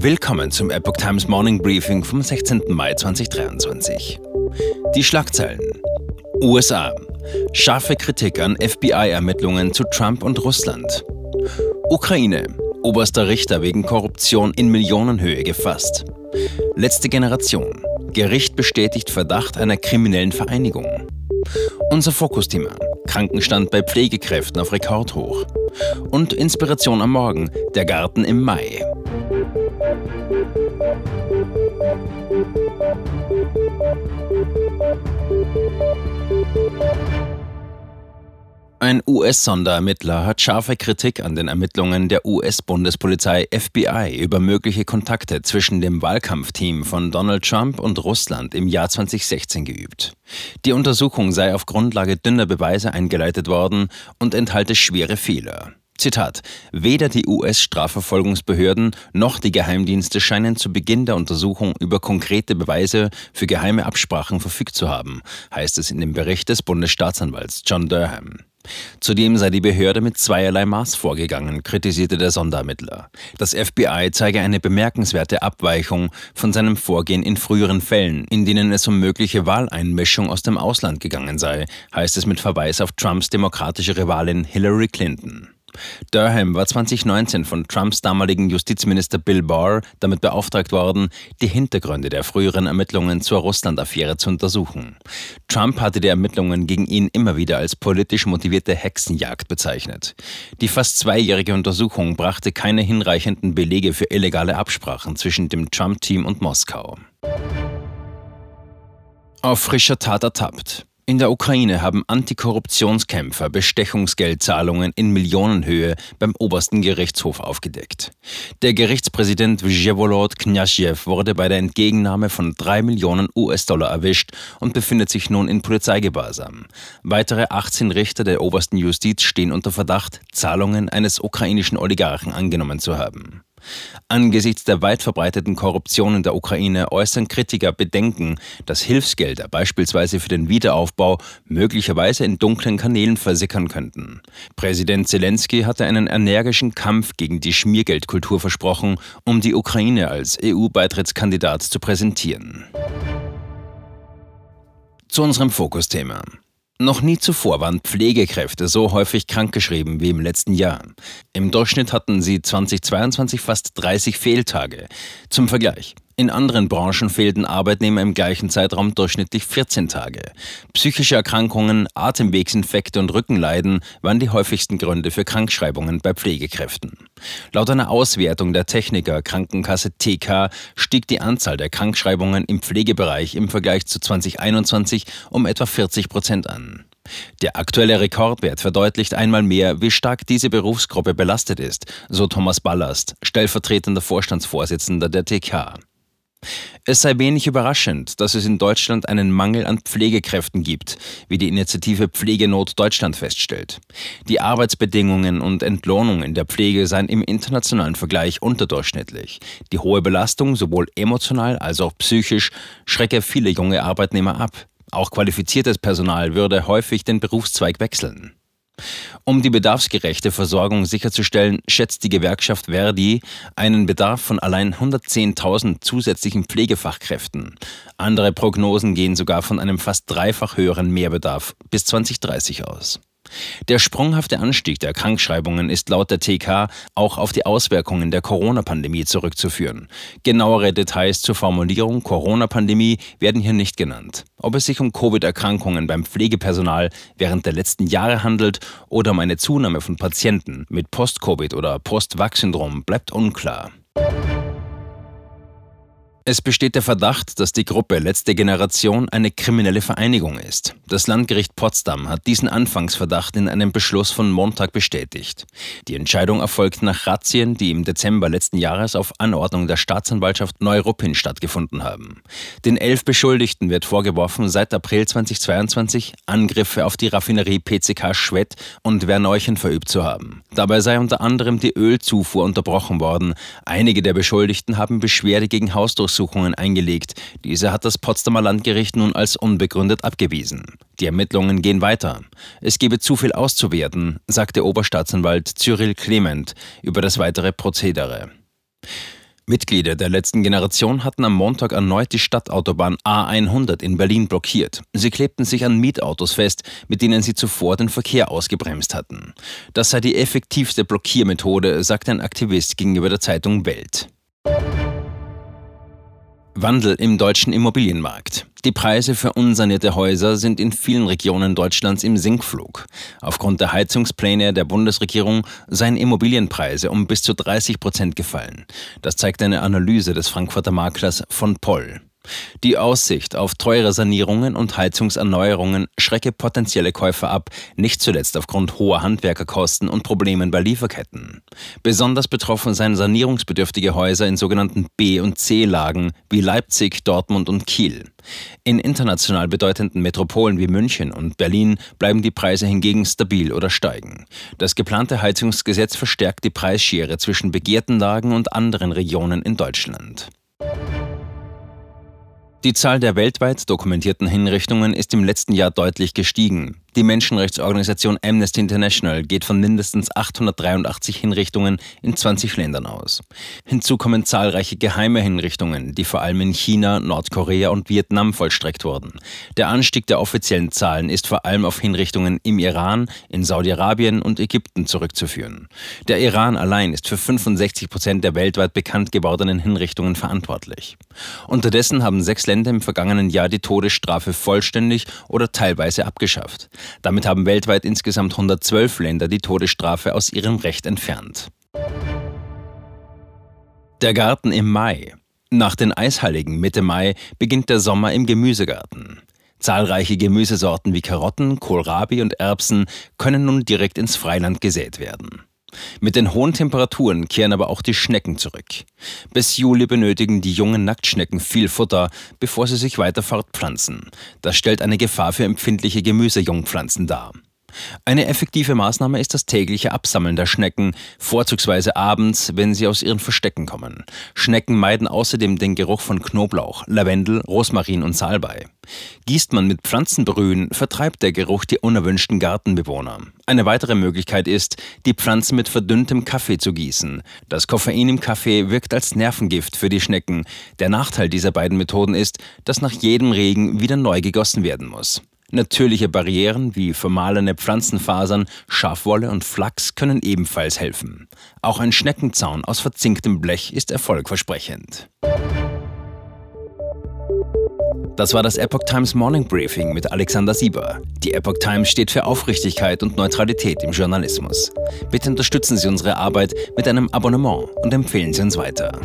Willkommen zum Epoch Times Morning Briefing vom 16. Mai 2023. Die Schlagzeilen. USA. Scharfe Kritik an FBI-Ermittlungen zu Trump und Russland. Ukraine. Oberster Richter wegen Korruption in Millionenhöhe gefasst. Letzte Generation. Gericht bestätigt Verdacht einer kriminellen Vereinigung. Unser Fokusthema. Krankenstand bei Pflegekräften auf Rekordhoch. Und Inspiration am Morgen. Der Garten im Mai. Ein US-Sonderermittler hat scharfe Kritik an den Ermittlungen der US-Bundespolizei FBI über mögliche Kontakte zwischen dem Wahlkampfteam von Donald Trump und Russland im Jahr 2016 geübt. Die Untersuchung sei auf Grundlage dünner Beweise eingeleitet worden und enthalte schwere Fehler. Zitat: Weder die US-Strafverfolgungsbehörden noch die Geheimdienste scheinen zu Beginn der Untersuchung über konkrete Beweise für geheime Absprachen verfügt zu haben, heißt es in dem Bericht des Bundesstaatsanwalts John Durham. Zudem sei die Behörde mit zweierlei Maß vorgegangen, kritisierte der Sonderermittler. Das FBI zeige eine bemerkenswerte Abweichung von seinem Vorgehen in früheren Fällen, in denen es um mögliche Wahleinmischung aus dem Ausland gegangen sei, heißt es mit Verweis auf Trumps demokratische Rivalin Hillary Clinton. Durham war 2019 von Trumps damaligen Justizminister Bill Barr damit beauftragt worden, die Hintergründe der früheren Ermittlungen zur Russland-Affäre zu untersuchen. Trump hatte die Ermittlungen gegen ihn immer wieder als politisch motivierte Hexenjagd bezeichnet. Die fast zweijährige Untersuchung brachte keine hinreichenden Belege für illegale Absprachen zwischen dem Trump-Team und Moskau. Auf frischer Tat ertappt. In der Ukraine haben Antikorruptionskämpfer Bestechungsgeldzahlungen in Millionenhöhe beim obersten Gerichtshof aufgedeckt. Der Gerichtspräsident Vjevolod Knyazjew wurde bei der Entgegennahme von drei Millionen US-Dollar erwischt und befindet sich nun in Polizeigewahrsam. Weitere 18 Richter der obersten Justiz stehen unter Verdacht, Zahlungen eines ukrainischen Oligarchen angenommen zu haben. Angesichts der weit verbreiteten Korruption in der Ukraine äußern Kritiker Bedenken, dass Hilfsgelder beispielsweise für den Wiederaufbau möglicherweise in dunklen Kanälen versickern könnten. Präsident Zelensky hatte einen energischen Kampf gegen die Schmiergeldkultur versprochen, um die Ukraine als EU-Beitrittskandidat zu präsentieren. Zu unserem Fokusthema. Noch nie zuvor waren Pflegekräfte so häufig krankgeschrieben wie im letzten Jahr. Im Durchschnitt hatten sie 2022 fast 30 Fehltage. Zum Vergleich. In anderen Branchen fehlten Arbeitnehmer im gleichen Zeitraum durchschnittlich 14 Tage. Psychische Erkrankungen, Atemwegsinfekte und Rückenleiden waren die häufigsten Gründe für Krankschreibungen bei Pflegekräften. Laut einer Auswertung der Techniker Krankenkasse TK stieg die Anzahl der Krankschreibungen im Pflegebereich im Vergleich zu 2021 um etwa 40 Prozent an. Der aktuelle Rekordwert verdeutlicht einmal mehr, wie stark diese Berufsgruppe belastet ist, so Thomas Ballast, stellvertretender Vorstandsvorsitzender der TK. Es sei wenig überraschend, dass es in Deutschland einen Mangel an Pflegekräften gibt, wie die Initiative Pflegenot Deutschland feststellt. Die Arbeitsbedingungen und Entlohnung in der Pflege seien im internationalen Vergleich unterdurchschnittlich. Die hohe Belastung, sowohl emotional als auch psychisch, schrecke viele junge Arbeitnehmer ab. Auch qualifiziertes Personal würde häufig den Berufszweig wechseln. Um die bedarfsgerechte Versorgung sicherzustellen, schätzt die Gewerkschaft Verdi einen Bedarf von allein 110.000 zusätzlichen Pflegefachkräften. Andere Prognosen gehen sogar von einem fast dreifach höheren Mehrbedarf bis 2030 aus. Der sprunghafte Anstieg der Krankschreibungen ist laut der TK auch auf die Auswirkungen der Corona-Pandemie zurückzuführen. Genauere Details zur Formulierung Corona-Pandemie werden hier nicht genannt. Ob es sich um Covid-Erkrankungen beim Pflegepersonal während der letzten Jahre handelt oder um eine Zunahme von Patienten mit Post-Covid oder Post-Vac-Syndrom bleibt unklar. Es besteht der Verdacht, dass die Gruppe Letzte Generation eine kriminelle Vereinigung ist. Das Landgericht Potsdam hat diesen Anfangsverdacht in einem Beschluss von Montag bestätigt. Die Entscheidung erfolgt nach Razzien, die im Dezember letzten Jahres auf Anordnung der Staatsanwaltschaft Neuruppin stattgefunden haben. Den elf Beschuldigten wird vorgeworfen, seit April 2022 Angriffe auf die Raffinerie PCK Schwedt und Werneuchen verübt zu haben. Dabei sei unter anderem die Ölzufuhr unterbrochen worden. Einige der Beschuldigten haben Beschwerde gegen Hausdurchsuchungen Durchsuchungen eingelegt. Diese hat das Potsdamer Landgericht nun als unbegründet abgewiesen. Die Ermittlungen gehen weiter. Es gebe zu viel auszuwerten, sagte Oberstaatsanwalt Cyril Clement über das weitere Prozedere. Mitglieder der letzten Generation hatten am Montag erneut die Stadtautobahn A100 in Berlin blockiert. Sie klebten sich an Mietautos fest, mit denen sie zuvor den Verkehr ausgebremst hatten. Das sei die effektivste Blockiermethode, sagt ein Aktivist gegenüber der Zeitung Welt. Wandel im deutschen Immobilienmarkt. Die Preise für unsanierte Häuser sind in vielen Regionen Deutschlands im Sinkflug. Aufgrund der Heizungspläne der Bundesregierung seien Immobilienpreise um bis zu 30 Prozent gefallen. Das zeigt eine Analyse des Frankfurter Maklers von Poll. Die Aussicht auf teure Sanierungen und Heizungserneuerungen schrecke potenzielle Käufer ab, nicht zuletzt aufgrund hoher Handwerkerkosten und Problemen bei Lieferketten. Besonders betroffen seien sanierungsbedürftige Häuser in sogenannten B- und C-Lagen wie Leipzig, Dortmund und Kiel. In international bedeutenden Metropolen wie München und Berlin bleiben die Preise hingegen stabil oder steigen. Das geplante Heizungsgesetz verstärkt die Preisschere zwischen begehrten Lagen und anderen Regionen in Deutschland. Die Zahl der weltweit dokumentierten Hinrichtungen ist im letzten Jahr deutlich gestiegen. Die Menschenrechtsorganisation Amnesty International geht von mindestens 883 Hinrichtungen in 20 Ländern aus. Hinzu kommen zahlreiche geheime Hinrichtungen, die vor allem in China, Nordkorea und Vietnam vollstreckt wurden. Der Anstieg der offiziellen Zahlen ist vor allem auf Hinrichtungen im Iran, in Saudi-Arabien und Ägypten zurückzuführen. Der Iran allein ist für 65 Prozent der weltweit bekannt gewordenen Hinrichtungen verantwortlich. Unterdessen haben sechs Länder im vergangenen Jahr die Todesstrafe vollständig oder teilweise abgeschafft. Damit haben weltweit insgesamt 112 Länder die Todesstrafe aus ihrem Recht entfernt. Der Garten im Mai. Nach den Eisheiligen Mitte Mai beginnt der Sommer im Gemüsegarten. Zahlreiche Gemüsesorten wie Karotten, Kohlrabi und Erbsen können nun direkt ins Freiland gesät werden. Mit den hohen Temperaturen kehren aber auch die Schnecken zurück. Bis Juli benötigen die jungen Nacktschnecken viel Futter, bevor sie sich weiter fortpflanzen. Das stellt eine Gefahr für empfindliche Gemüsejungpflanzen dar. Eine effektive Maßnahme ist das tägliche Absammeln der Schnecken, vorzugsweise abends, wenn sie aus ihren Verstecken kommen. Schnecken meiden außerdem den Geruch von Knoblauch, Lavendel, Rosmarin und Salbei. Gießt man mit Pflanzenbrühen, vertreibt der Geruch die unerwünschten Gartenbewohner. Eine weitere Möglichkeit ist, die Pflanzen mit verdünntem Kaffee zu gießen. Das Koffein im Kaffee wirkt als Nervengift für die Schnecken. Der Nachteil dieser beiden Methoden ist, dass nach jedem Regen wieder neu gegossen werden muss. Natürliche Barrieren wie vermahlene Pflanzenfasern, Schafwolle und Flachs können ebenfalls helfen. Auch ein Schneckenzaun aus verzinktem Blech ist erfolgversprechend. Das war das Epoch Times Morning Briefing mit Alexander Sieber. Die Epoch Times steht für Aufrichtigkeit und Neutralität im Journalismus. Bitte unterstützen Sie unsere Arbeit mit einem Abonnement und empfehlen Sie uns weiter.